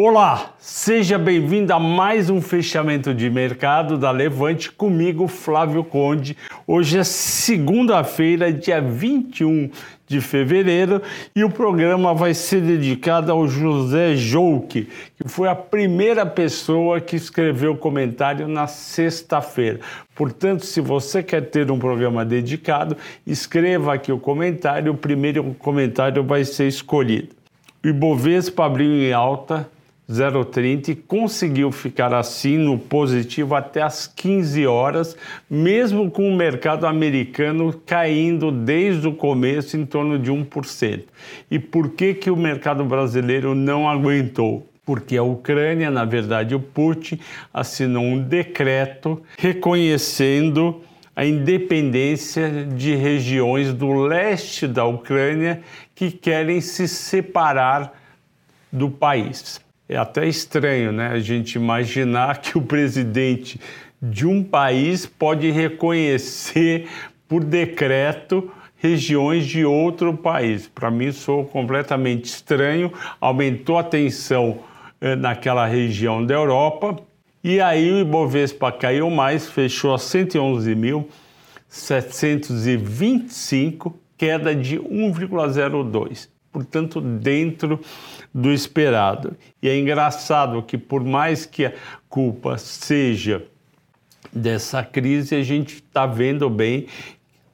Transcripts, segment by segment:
Olá, seja bem-vindo a mais um fechamento de mercado da Levante comigo, Flávio Conde. Hoje é segunda-feira, dia 21 de fevereiro, e o programa vai ser dedicado ao José Jouque, que foi a primeira pessoa que escreveu comentário na sexta-feira. Portanto, se você quer ter um programa dedicado, escreva aqui o comentário, o primeiro comentário vai ser escolhido. O Ibovespa abriu em alta 0,30 e conseguiu ficar assim no positivo até as 15 horas, mesmo com o mercado americano caindo desde o começo em torno de 1%. E por que, que o mercado brasileiro não aguentou? Porque a Ucrânia, na verdade, o Putin assinou um decreto reconhecendo a independência de regiões do leste da Ucrânia que querem se separar do país. É até estranho, né? A gente imaginar que o presidente de um país pode reconhecer por decreto regiões de outro país. Para mim, sou completamente estranho. Aumentou a tensão eh, naquela região da Europa. E aí o Ibovespa caiu mais, fechou a 111.725, queda de 1,02 portanto, dentro do esperado. E é engraçado que, por mais que a culpa seja dessa crise, a gente está vendo bem,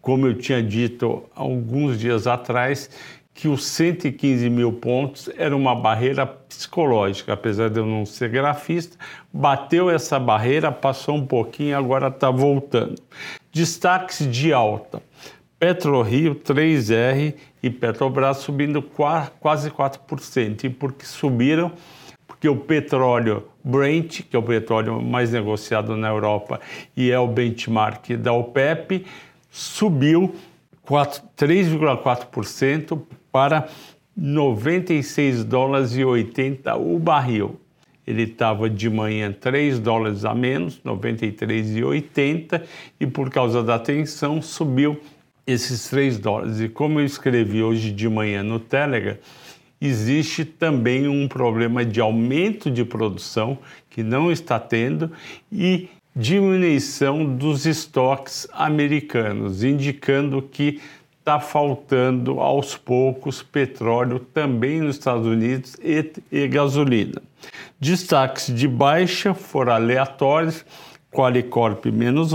como eu tinha dito alguns dias atrás, que os 115 mil pontos era uma barreira psicológica, apesar de eu não ser grafista, bateu essa barreira, passou um pouquinho, agora está voltando. Destaques de alta. PetroRio 3R e Petrobras subindo quase 4%. E por que subiram? Porque o petróleo Brent, que é o petróleo mais negociado na Europa e é o benchmark da OPEP, subiu 3,4% para 96 dólares e 80 o barril. Ele estava de manhã 3 dólares a menos, 93,80, e por causa da tensão subiu esses 3 dólares. E como eu escrevi hoje de manhã no Telegram, existe também um problema de aumento de produção que não está tendo e diminuição dos estoques americanos, indicando que está faltando aos poucos petróleo também nos Estados Unidos e, e gasolina. Destaques de baixa foram aleatórios, Qualicorp menos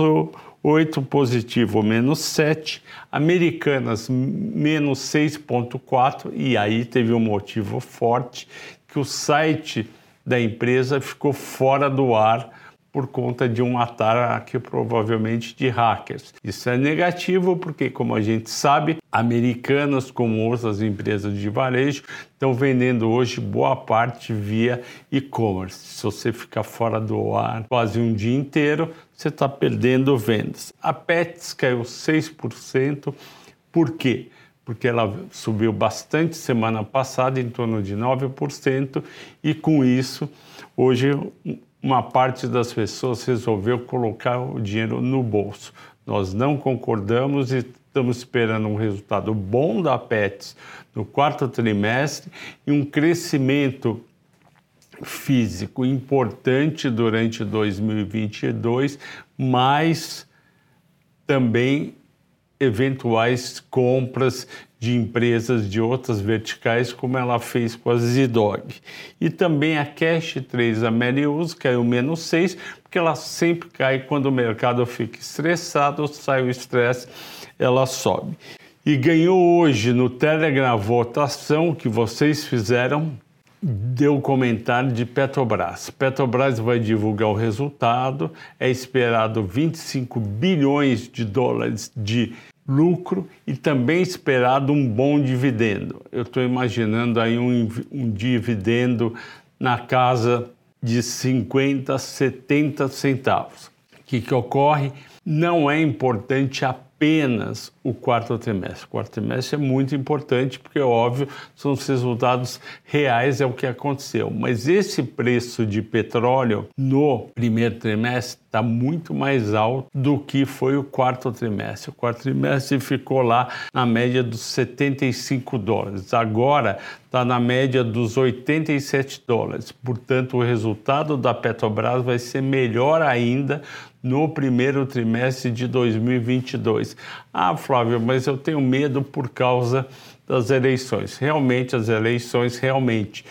8 positivo menos 7, Americanas menos 6,4 e aí teve um motivo forte que o site da empresa ficou fora do ar por conta de um ataque provavelmente de hackers. Isso é negativo porque, como a gente sabe, americanas como outras empresas de varejo estão vendendo hoje boa parte via e-commerce. Se você ficar fora do ar quase um dia inteiro, você está perdendo vendas. A Pets caiu 6%. Por quê? porque ela subiu bastante semana passada, em torno de 9%, e com isso, hoje uma parte das pessoas resolveu colocar o dinheiro no bolso. Nós não concordamos e estamos esperando um resultado bom da PETS no quarto trimestre e um crescimento físico importante durante 2022, mas também eventuais compras de empresas de outras verticais, como ela fez com a Zidog. E também a Cash 3, a Melius, caiu menos 6, porque ela sempre cai quando o mercado fica estressado, sai o estresse, ela sobe. E ganhou hoje no Telegram a votação que vocês fizeram deu comentário de Petrobras. Petrobras vai divulgar o resultado, é esperado 25 bilhões de dólares de lucro e também esperado um bom dividendo. Eu estou imaginando aí um, um dividendo na casa de 50, 70 centavos. O que, que ocorre? Não é importante a apenas o quarto trimestre. O quarto trimestre é muito importante porque, óbvio, são os resultados reais, é o que aconteceu. Mas esse preço de petróleo no primeiro trimestre está muito mais alto do que foi o quarto trimestre. O quarto trimestre ficou lá na média dos 75 dólares. Agora está na média dos 87 dólares. Portanto, o resultado da Petrobras vai ser melhor ainda no primeiro trimestre de 2022. Ah, Flávio, mas eu tenho medo por causa das eleições. Realmente, as eleições, realmente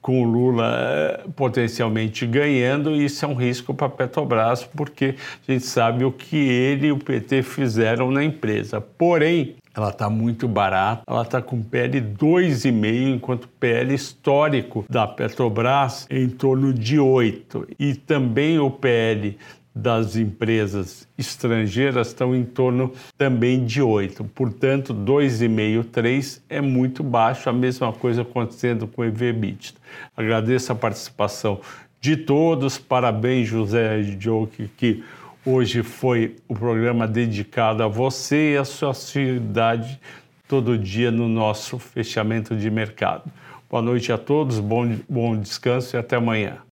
com o Lula eh, potencialmente ganhando, isso é um risco para a Petrobras, porque a gente sabe o que ele e o PT fizeram na empresa. Porém, ela está muito barata, ela está com PL 2,5, enquanto o PL histórico da Petrobras é em torno de 8. E também o PL das empresas estrangeiras estão em torno também de 8. Portanto, 2,5, 3 é muito baixo, a mesma coisa acontecendo com o EV/EBITDA. Agradeço a participação de todos, parabéns José Joke, que hoje foi o programa dedicado a você e a sua cidade todo dia no nosso fechamento de mercado. Boa noite a todos, bom, bom descanso e até amanhã.